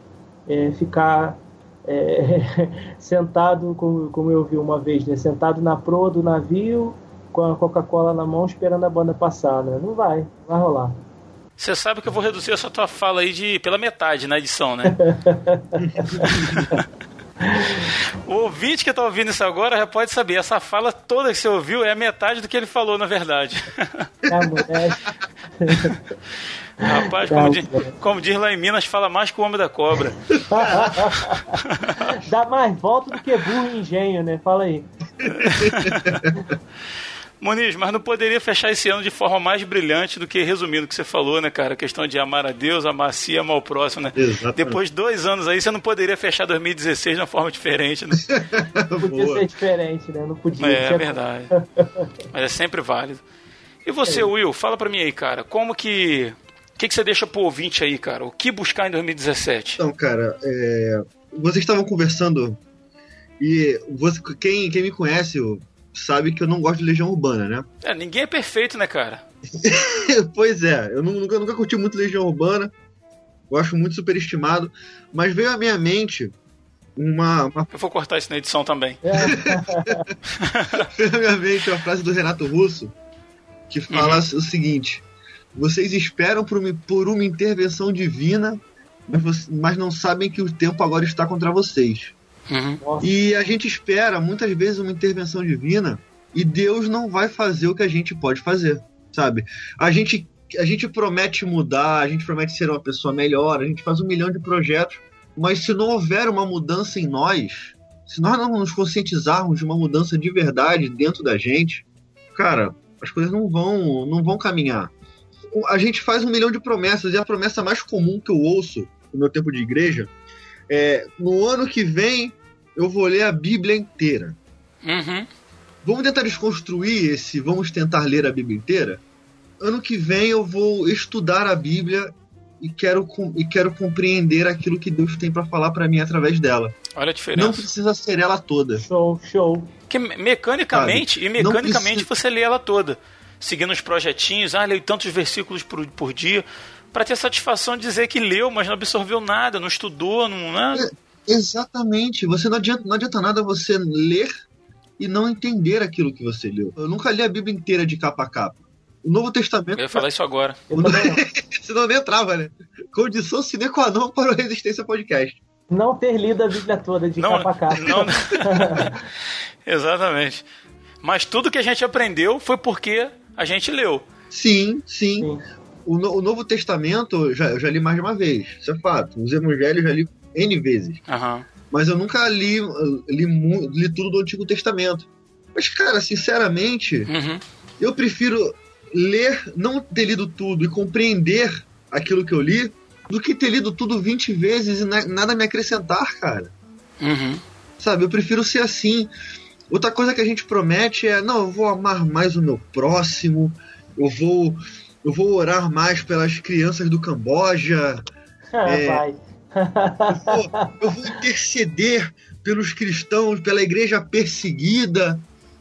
é, ficar é, (laughs) sentado, como, como eu vi uma vez, né? sentado na proa do navio, com a Coca-Cola na mão, esperando a banda passar. Né? Não vai, não vai rolar.
Você sabe que eu vou reduzir essa tua fala aí de, pela metade na edição, né? (laughs) o ouvinte que está ouvindo isso agora já pode saber, essa fala toda que você ouviu é a metade do que ele falou, na verdade. É, (laughs) Rapaz, como, diz, como diz lá em Minas, fala mais que o homem da cobra. (laughs)
Dá mais volta do que burro e engenho, né? Fala aí. (laughs)
Moniz, mas não poderia fechar esse ano de forma mais brilhante do que resumindo o que você falou, né, cara? A questão de amar a Deus, amar a si, amar o próximo, né? Exatamente. Depois de dois anos aí, você não poderia fechar 2016 de uma forma diferente, né?
não (laughs) podia ser diferente, né? Não podia.
É, é verdade. mas é sempre válido. E você, é. Will, fala pra mim aí, cara, como que o que, que você deixa pro ouvinte aí, cara? O que buscar em 2017?
Então, cara, é... vocês estavam conversando e você, quem, quem me conhece sabe que eu não gosto de Legião Urbana, né?
É, ninguém é perfeito, né, cara? (laughs)
pois é, eu nunca, nunca curti muito Legião Urbana, gosto muito superestimado, mas veio à minha mente uma, uma...
Eu vou cortar isso na edição também. (laughs)
veio à minha mente uma frase do Renato Russo que fala uhum. o seguinte: vocês esperam por uma, por uma intervenção divina, mas, mas não sabem que o tempo agora está contra vocês. Uhum. E a gente espera muitas vezes uma intervenção divina e Deus não vai fazer o que a gente pode fazer, sabe? A gente, a gente promete mudar, a gente promete ser uma pessoa melhor, a gente faz um milhão de projetos, mas se não houver uma mudança em nós, se nós não nos conscientizarmos de uma mudança de verdade dentro da gente, cara, as coisas não vão, não vão caminhar a gente faz um milhão de promessas, e a promessa mais comum que eu ouço no meu tempo de igreja é: no ano que vem eu vou ler a Bíblia inteira. Uhum. Vamos tentar desconstruir esse vamos tentar ler a Bíblia inteira? Ano que vem eu vou estudar a Bíblia e quero, e quero compreender aquilo que Deus tem para falar para mim através dela.
Olha a diferença.
Não precisa ser ela toda.
Show, show.
Que mecanicamente, Sabe? e mecanicamente precisa... você lê ela toda seguindo os projetinhos, ah, leio tantos versículos por, por dia, para ter satisfação de dizer que leu, mas não absorveu nada, não estudou, não. Né?
É, exatamente. Você não adianta, não adianta nada você ler e não entender aquilo que você leu. Eu nunca li a Bíblia inteira de capa a capa. O Novo Testamento.
Eu ia falar isso agora. (laughs)
Senão nem entrava, né? Condição sine qua non para o Resistência Podcast.
Não ter lido a Bíblia toda de não, capa a capa. Não... (laughs)
Exatamente. Mas tudo que a gente aprendeu foi porque a gente leu.
Sim, sim. sim. O, o, Novo Testamento já, eu já li mais de uma vez, isso é fato. Os Evangelhos já li N vezes. Uhum. Mas eu nunca li, li, li, tudo do Antigo Testamento. Mas, cara, sinceramente, uhum. eu prefiro ler, não ter lido tudo e compreender aquilo que eu li, do que ter lido tudo 20 vezes e nada me acrescentar, cara. Uhum. Sabe, eu prefiro ser assim. Outra coisa que a gente promete é: não, eu vou amar mais o meu próximo, eu vou, eu vou orar mais pelas crianças do Camboja.
Ah, é, vai.
Eu vou, eu vou interceder pelos cristãos, pela igreja perseguida.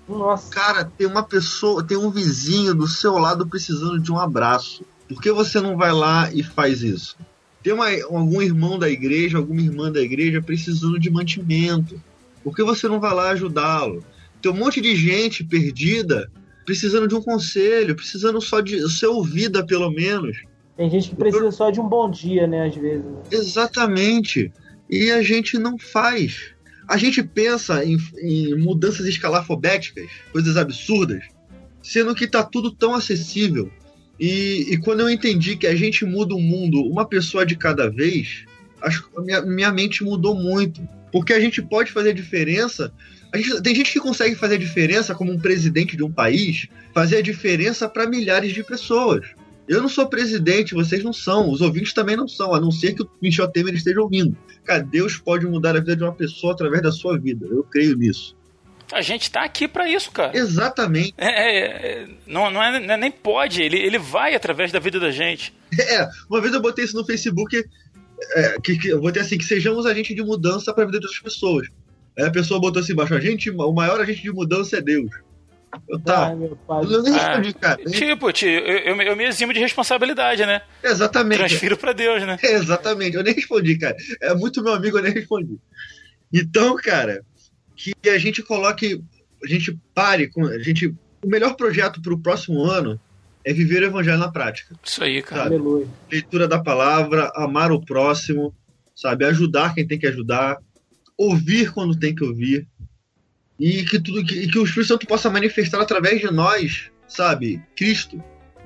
Nossa.
Cara, tem uma pessoa, tem um vizinho do seu lado precisando de um abraço. Por que você não vai lá e faz isso? Tem uma, algum irmão da igreja, alguma irmã da igreja precisando de mantimento Por que você não vai lá ajudá-lo? Tem um monte de gente perdida, precisando de um conselho, precisando só de ser ouvida, pelo menos.
Tem gente que precisa só de um bom dia, né, às vezes.
Exatamente. E a gente não faz. A gente pensa em, em mudanças escalafobéticas, coisas absurdas, sendo que está tudo tão acessível. E, e, quando eu entendi que a gente muda o mundo uma pessoa de cada vez, a minha, minha mente mudou muito. Porque a gente pode fazer diferença. A gente, tem gente que consegue fazer diferença como um presidente de um país, fazer a diferença para milhares de pessoas. Eu não sou presidente, vocês não são, os ouvintes também não são, a não ser que o Michel Temer esteja ouvindo. Cara, Deus pode mudar a vida de uma pessoa através da sua vida. Eu creio nisso.
A gente tá aqui para isso, cara.
Exatamente.
É, é, é, não, não, é, não, é, nem pode, ele, ele vai através da vida da gente. (laughs)
É, uma vez eu botei isso no Facebook, é, que, que, eu botei assim, que sejamos agente de mudança para a vida das pessoas. Aí a pessoa botou assim embaixo, a gente, o maior agente de mudança é Deus. Eu, tá. Ai, eu nem respondi,
ah, cara. Tipo, tio, eu, eu, me eximo de responsabilidade, né?
Exatamente.
Transfiro pra Deus, né? (laughs)
exatamente. Eu nem respondi, cara. É muito meu amigo, eu nem respondi. Então, cara, que a gente coloque, a gente pare com, a gente, o melhor projeto para o próximo ano é viver o evangelho na prática.
Isso aí, cara.
Leitura da palavra, amar o próximo, sabe, ajudar quem tem que ajudar, ouvir quando tem que ouvir, e que tudo que, que o Espírito Santo possa manifestar através de nós, sabe? Cristo.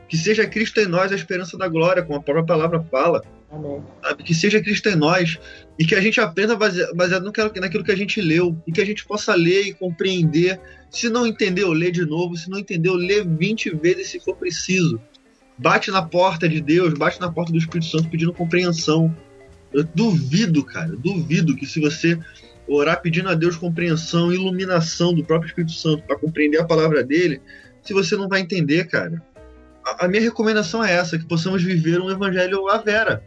Que seja Cristo em nós a esperança da glória, como a própria palavra fala. Amém. Sabe? Que seja Cristo em nós e que a gente aprenda baseado, baseado naquilo que a gente leu e que a gente possa ler e compreender. Se não entendeu, lê de novo. Se não entendeu, lê 20 vezes se for preciso. Bate na porta de Deus, bate na porta do Espírito Santo pedindo compreensão. Eu duvido, cara, duvido que se você orar pedindo a Deus compreensão, iluminação do próprio Espírito Santo para compreender a palavra dele, se você não vai entender, cara. A, a, minha recomendação é essa, que possamos viver um evangelho à vera.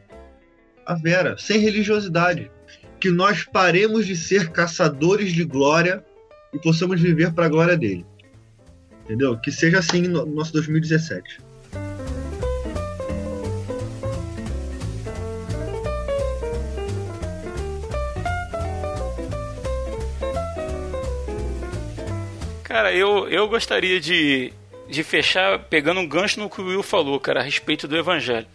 À vera, sem religiosidade. Que nós paremos de ser caçadores de glória e possamos viver para a glória dele. Entendeu? Que seja assim no nosso 2017.
Cara, eu, eu gostaria de, de fechar pegando um gancho no que o Will falou, cara, a respeito do Evangelho.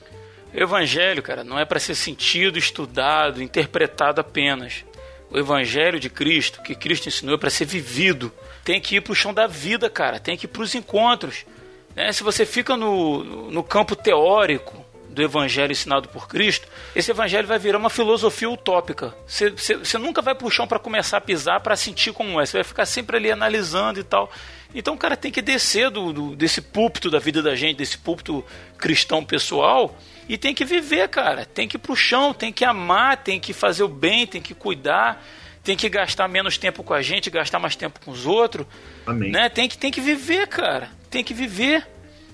O Evangelho, cara, não é para ser sentido, estudado, interpretado apenas. O Evangelho de Cristo, que Cristo ensinou, é para ser vivido. Tem que ir para o chão da vida, cara. Tem que ir os encontros. Né? Se você fica no, no campo teórico, do evangelho ensinado por Cristo, esse evangelho vai virar uma filosofia utópica. Você, nunca vai pro chão para começar a pisar para sentir como é. Você vai ficar sempre ali analisando e tal. Então o cara tem que descer do, do, desse púlpito da vida da gente, desse púlpito cristão pessoal, e tem que viver, cara. Tem que ir pro chão, tem que amar, tem que fazer o bem, tem que cuidar, tem que gastar menos tempo com a gente, gastar mais tempo com os outros. Amém. Né? Tem, que, tem que viver, cara. Tem que viver.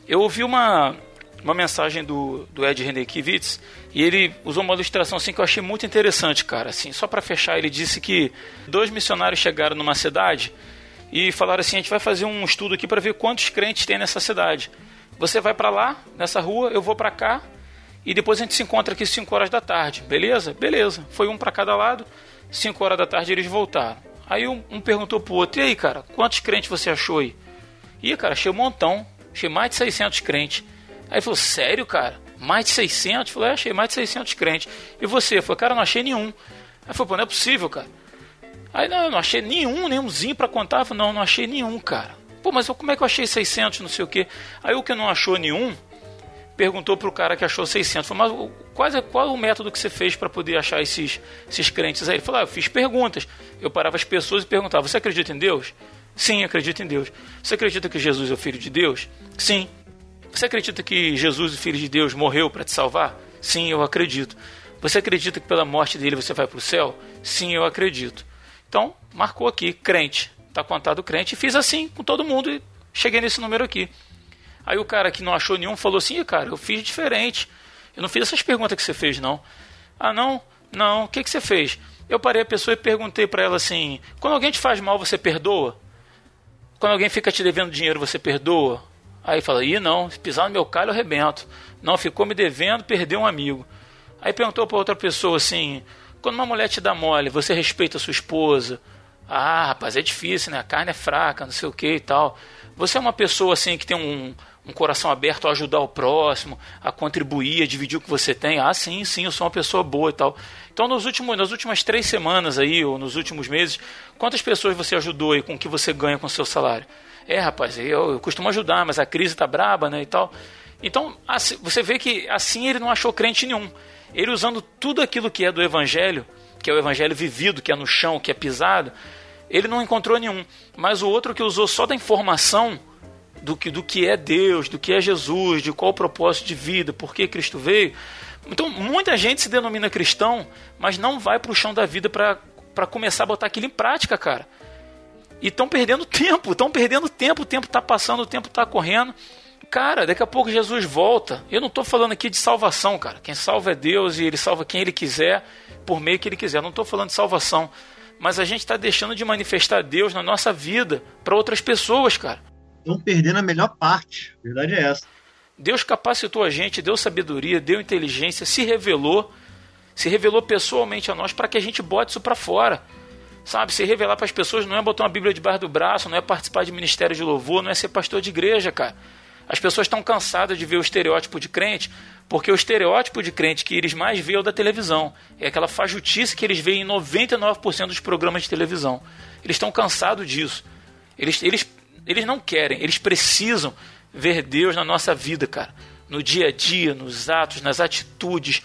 Eu ouvi uma, uma mensagem do, do Ed Renekiewicz e ele usou uma ilustração assim que eu achei muito interessante, cara. Assim, só para fechar, ele disse que dois missionários chegaram numa cidade e falaram assim: a gente vai fazer um estudo aqui para ver quantos crentes tem nessa cidade. Você vai para lá, nessa rua, eu vou para cá e depois a gente se encontra aqui 5 horas da tarde, beleza? Beleza. Foi um para cada lado, 5 horas da tarde eles voltaram. Aí um, um perguntou pro outro: e aí, cara, quantos crentes você achou aí? Ih, cara, achei um montão, achei mais de 600 crentes. Aí ele falou, sério, cara? Mais de 600? Eu falei, é, achei mais de 600 crentes. E você? Eu falei, cara, não achei nenhum. Aí falou, pô, não é possível, cara. Aí, não, eu não achei nenhum, nenhumzinho para contar. Eu falei, não, não achei nenhum, cara. Pô, mas como é que eu achei 600, não sei o quê? Aí o que não achou nenhum, perguntou pro cara que achou 600. Falou, mas quase, qual é o método que você fez para poder achar esses, esses crentes aí? Ele falou, ah, eu fiz perguntas. Eu parava as pessoas e perguntava, você acredita em Deus? Sim, acredito em Deus. Você acredita que Jesus é o Filho de Deus? Sim. Você acredita que Jesus, o Filho de Deus, morreu para te salvar? Sim, eu acredito. Você acredita que pela morte dele você vai para o céu? Sim, eu acredito. Então, marcou aqui, crente. Está contado crente. E fiz assim com todo mundo e cheguei nesse número aqui. Aí o cara que não achou nenhum falou assim: cara, eu fiz diferente. Eu não fiz essas perguntas que você fez, não. Ah, não? Não. O que, que você fez? Eu parei a pessoa e perguntei para ela assim: quando alguém te faz mal, você perdoa? Quando alguém fica te devendo dinheiro, você perdoa? Aí fala, ih não, se pisar no meu calho eu arrebento. Não, ficou me devendo, perdeu um amigo. Aí perguntou para outra pessoa assim, quando uma mulher te dá mole, você respeita a sua esposa? Ah, rapaz, é difícil, né? A carne é fraca, não sei o que e tal. Você é uma pessoa assim que tem um, um coração aberto a ajudar o próximo, a contribuir, a dividir o que você tem. Ah, sim, sim, eu sou uma pessoa boa e tal. Então, nos últimos, nas últimas três semanas aí, ou nos últimos meses, quantas pessoas você ajudou aí com o que você ganha com o seu salário? É, rapaz, eu, eu costumo ajudar, mas a crise tá braba, né, e tal. Então, assim, você vê que assim ele não achou crente nenhum. Ele usando tudo aquilo que é do evangelho, que é o evangelho vivido, que é no chão, que é pisado, ele não encontrou nenhum. Mas o outro que usou só da informação do que, do que é Deus, do que é Jesus, de qual o propósito de vida, por que Cristo veio. Então, muita gente se denomina cristão, mas não vai para o chão da vida para começar a botar aquilo em prática, cara. E estão perdendo tempo, estão perdendo tempo, o tempo está passando, o tempo está correndo. Cara, daqui a pouco Jesus volta. Eu não estou falando aqui de salvação, cara. Quem salva é Deus e Ele salva quem Ele quiser, por meio que Ele quiser. Eu não estou falando de salvação. Mas a gente está deixando de manifestar Deus na nossa vida para outras pessoas, cara.
Estão perdendo a melhor parte. A verdade é essa.
Deus capacitou a gente, deu sabedoria, deu inteligência, se revelou, se revelou pessoalmente a nós para que a gente bote isso para fora. Sabe, se revelar para as pessoas não é botar uma Bíblia debaixo do braço, não é participar de ministério de louvor, não é ser pastor de igreja, cara. As pessoas estão cansadas de ver o estereótipo de crente, porque o estereótipo de crente que eles mais veem é o da televisão. É aquela fajutice que eles veem em 99% dos programas de televisão. Eles estão cansados disso. Eles, eles, eles não querem, eles precisam ver Deus na nossa vida, cara. No dia a dia, nos atos, nas atitudes,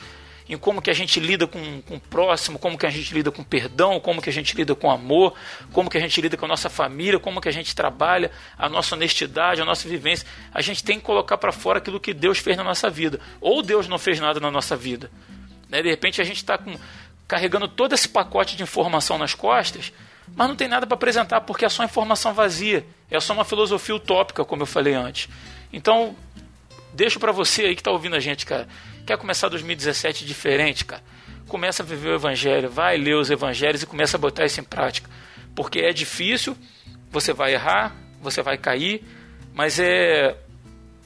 em como que a gente lida com, com o próximo, como que a gente lida com perdão, como que a gente lida com amor, como que a gente lida com a nossa família, como que a gente trabalha, a nossa honestidade, a nossa vivência. A gente tem que colocar para fora aquilo que Deus fez na nossa vida. Ou Deus não fez nada na nossa vida. Né? De repente a gente está carregando todo esse pacote de informação nas costas, mas não tem nada para apresentar porque é só informação vazia. É só uma filosofia utópica, como eu falei antes. Então, deixo para você aí que está ouvindo a gente, cara Quer começar 2017 diferente, cara? Começa a viver o evangelho, vai ler os evangelhos e começa a botar isso em prática. Porque é difícil, você vai errar, você vai cair, mas é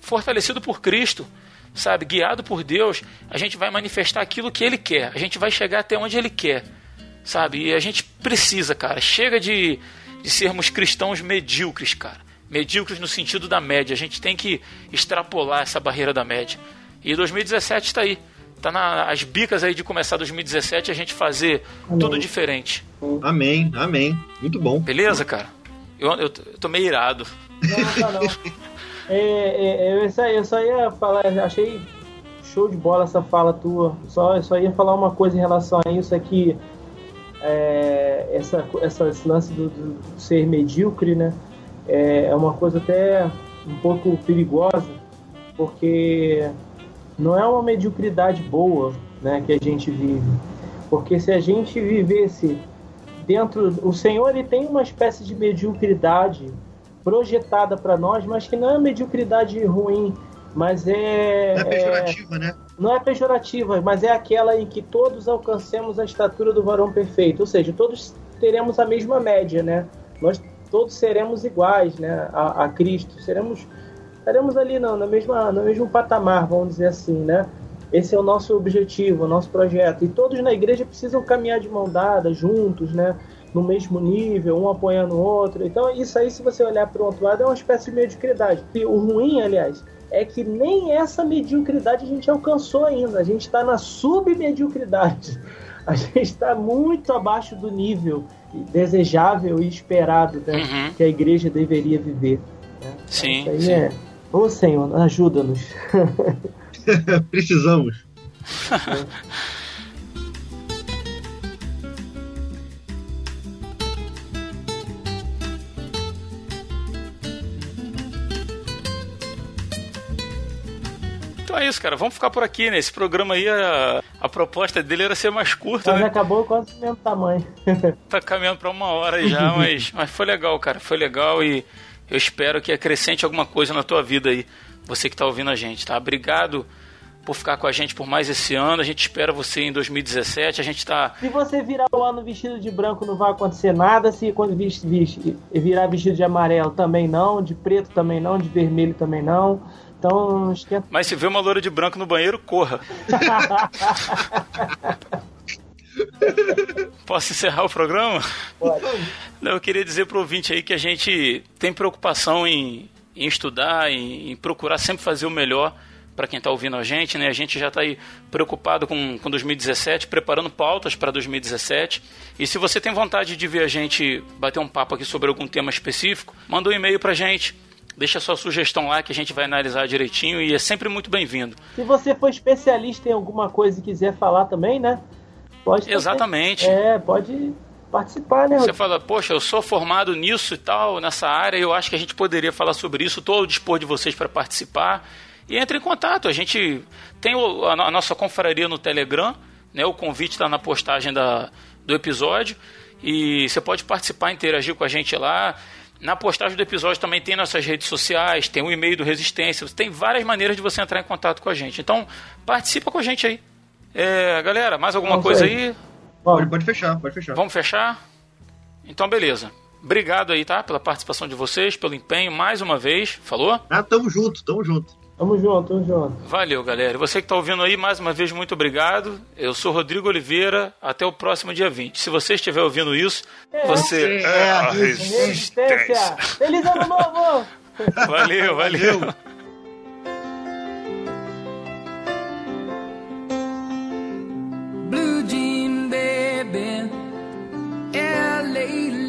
fortalecido por Cristo, sabe? Guiado por Deus, a gente vai manifestar aquilo que Ele quer, a gente vai chegar até onde Ele quer, sabe? E a gente precisa, cara, chega de, de sermos cristãos medíocres, cara. Medíocres no sentido da média, a gente tem que extrapolar essa barreira da média. E 2017 está aí. Tá nas bicas aí de começar 2017 a gente fazer amém. tudo diferente.
Amém, amém. Muito bom.
Beleza, cara? Eu, eu, eu tô meio irado.
Não, não, não. (laughs) é, é, eu, só, eu só ia falar, achei show de bola essa fala tua. Só, eu só ia falar uma coisa em relação a isso aqui. É, essa, essa, esse lance do, do ser medíocre, né? É, é uma coisa até um pouco perigosa, porque não é uma mediocridade boa né, que a gente vive. Porque se a gente vivesse dentro. O Senhor ele tem uma espécie de mediocridade projetada para nós, mas que não é mediocridade ruim, mas é.
Não é pejorativa, é, né?
Não é pejorativa, mas é aquela em que todos alcancemos a estatura do varão perfeito, ou seja, todos teremos a mesma média, né? Nós todos seremos iguais, né, a, a Cristo, seremos estaremos ali não, na mesma, no mesmo patamar, vamos dizer assim, né? Esse é o nosso objetivo, o nosso projeto. E todos na igreja precisam caminhar de mão dada, juntos, né? No mesmo nível, um apoiando o outro. Então, isso aí, se você olhar para o outro lado, é uma espécie de mediocridade. E o ruim, aliás, é que nem essa mediocridade a gente alcançou ainda. A gente está na submediocridade. (laughs) A gente está muito abaixo do nível desejável e esperado né, uhum. que a igreja deveria viver.
Né? Sim. Então, sim. É
Ô Senhor, ajuda-nos. (laughs)
Precisamos.
Então é isso, cara. Vamos ficar por aqui, né? Esse programa aí, a, a proposta dele era ser mais curta,
mas
né?
acabou quase o mesmo tamanho.
tá caminhando pra uma hora já, (laughs) mas, mas foi legal, cara. Foi legal e eu espero que acrescente alguma coisa na tua vida aí, você que está ouvindo a gente, tá? Obrigado por ficar com a gente por mais esse ano. A gente espera você em 2017. A gente está.
Se você virar o ano vestido de branco, não vai acontecer nada. Se quando virar vestido de amarelo, também não. De preto, também não. De vermelho, também não. Então, esquenta.
Mas se vê uma loura de branco no banheiro, corra. (laughs) (laughs)
Posso encerrar o programa?
Pode.
Não, eu queria dizer para o ouvinte aí que a gente tem preocupação em, em estudar, em, em procurar sempre fazer o melhor para quem está ouvindo a gente, né? A gente já está aí preocupado com, com 2017, preparando pautas para 2017. E se você tem vontade de ver a gente bater um papo aqui sobre algum tema específico, manda um e-mail para a gente. Deixa sua sugestão lá que a gente vai analisar direitinho e é sempre muito bem-vindo.
Se você for especialista em alguma coisa e quiser falar também, né? Pode
Exatamente.
É, pode participar, né?
Você fala, poxa, eu sou formado nisso e tal, nessa área, eu acho que a gente poderia falar sobre isso, estou ao dispor de vocês para participar. E entre em contato, a gente tem a, nossa confraria no Telegram, né? O convite está na postagem da, do episódio. E você pode participar, interagir com a gente lá. Na postagem do episódio também tem nossas redes sociais, tem o e-mail do Resistência, tem várias maneiras de você entrar em contato com a gente. Então, participa com a gente aí. É, galera, mais alguma Vamos coisa aí? aí?
Pode, pode fechar, pode fechar.
Vamos fechar? Então, beleza. Obrigado aí, tá? Pela participação de vocês, pelo empenho, mais uma vez. Falou?
Ah, tamo junto, tamo junto.
Tamo junto, tamo junto.
Valeu, galera. Você que está ouvindo aí, mais uma vez, muito obrigado. Eu sou Rodrigo Oliveira. Até o próximo dia 20. Se você estiver ouvindo isso, é, você é, é a resistência. resistência.
Feliz ano novo!
Valeu, valeu. Blue Baby, LA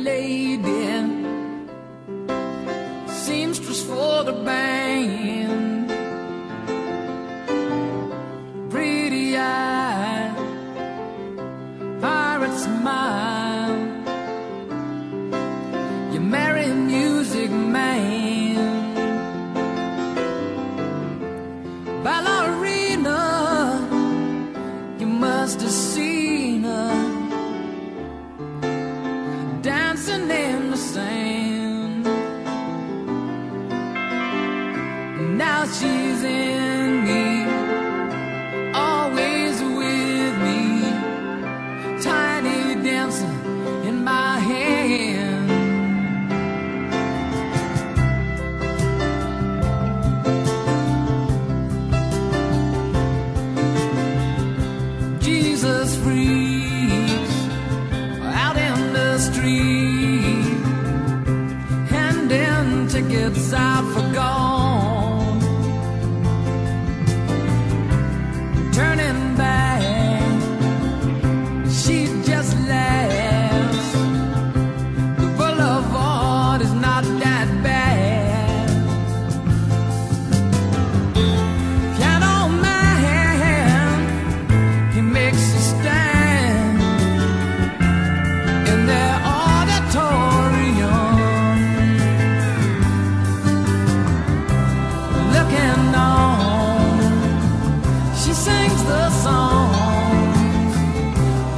sings the songs,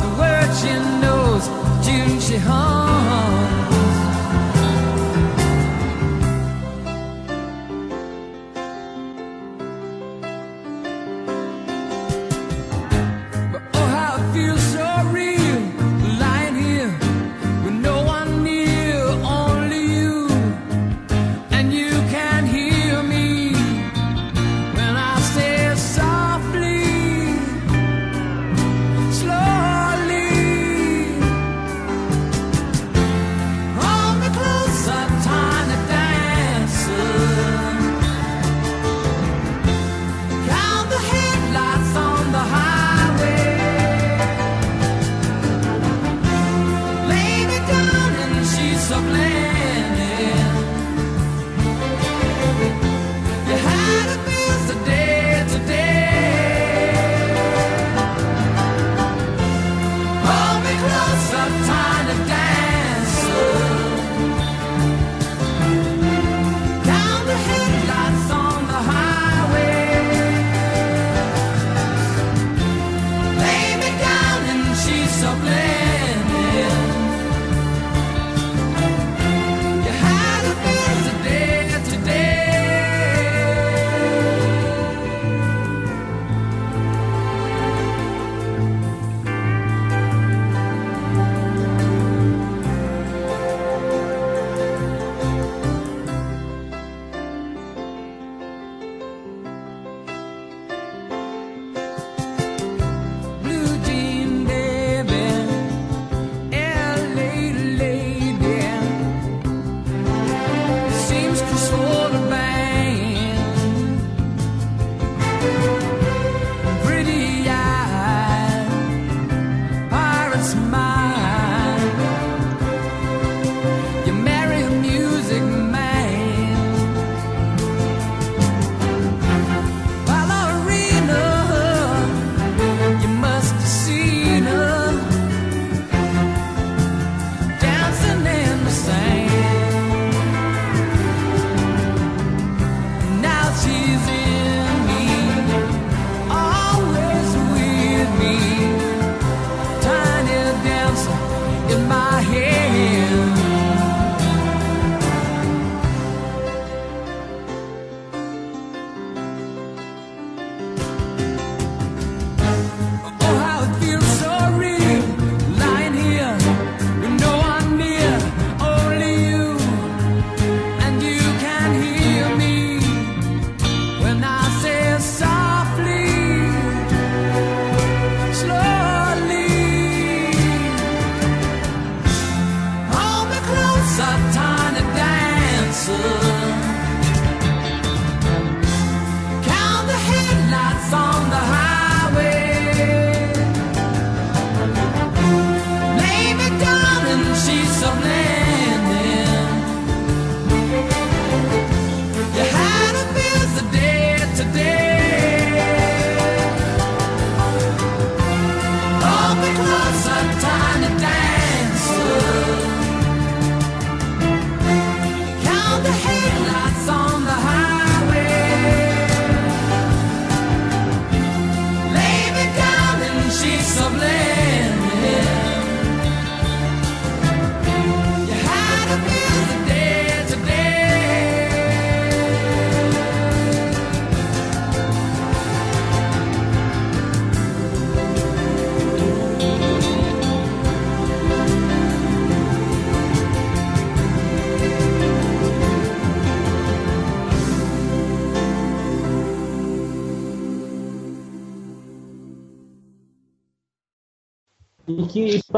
the words she knows, tune she hums.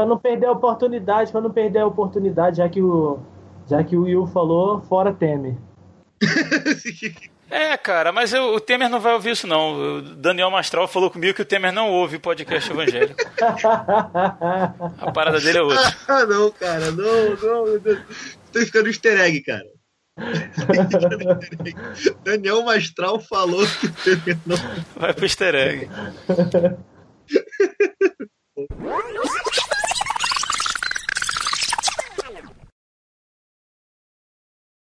Não perder a oportunidade, para não perder a oportunidade, já que o já que o Will falou, fora Temer. (laughs)
É, cara, mas eu, o Temer não vai ouvir isso, não. O Daniel Mastral falou comigo que o Temer não ouve podcast evangélico. (laughs) a parada dele é outra. (laughs)
Ah, não, cara, não, não, meu Deus. Tô ficando easter egg, cara. Daniel Mastral falou que o Temer não.
Vai pro easter egg.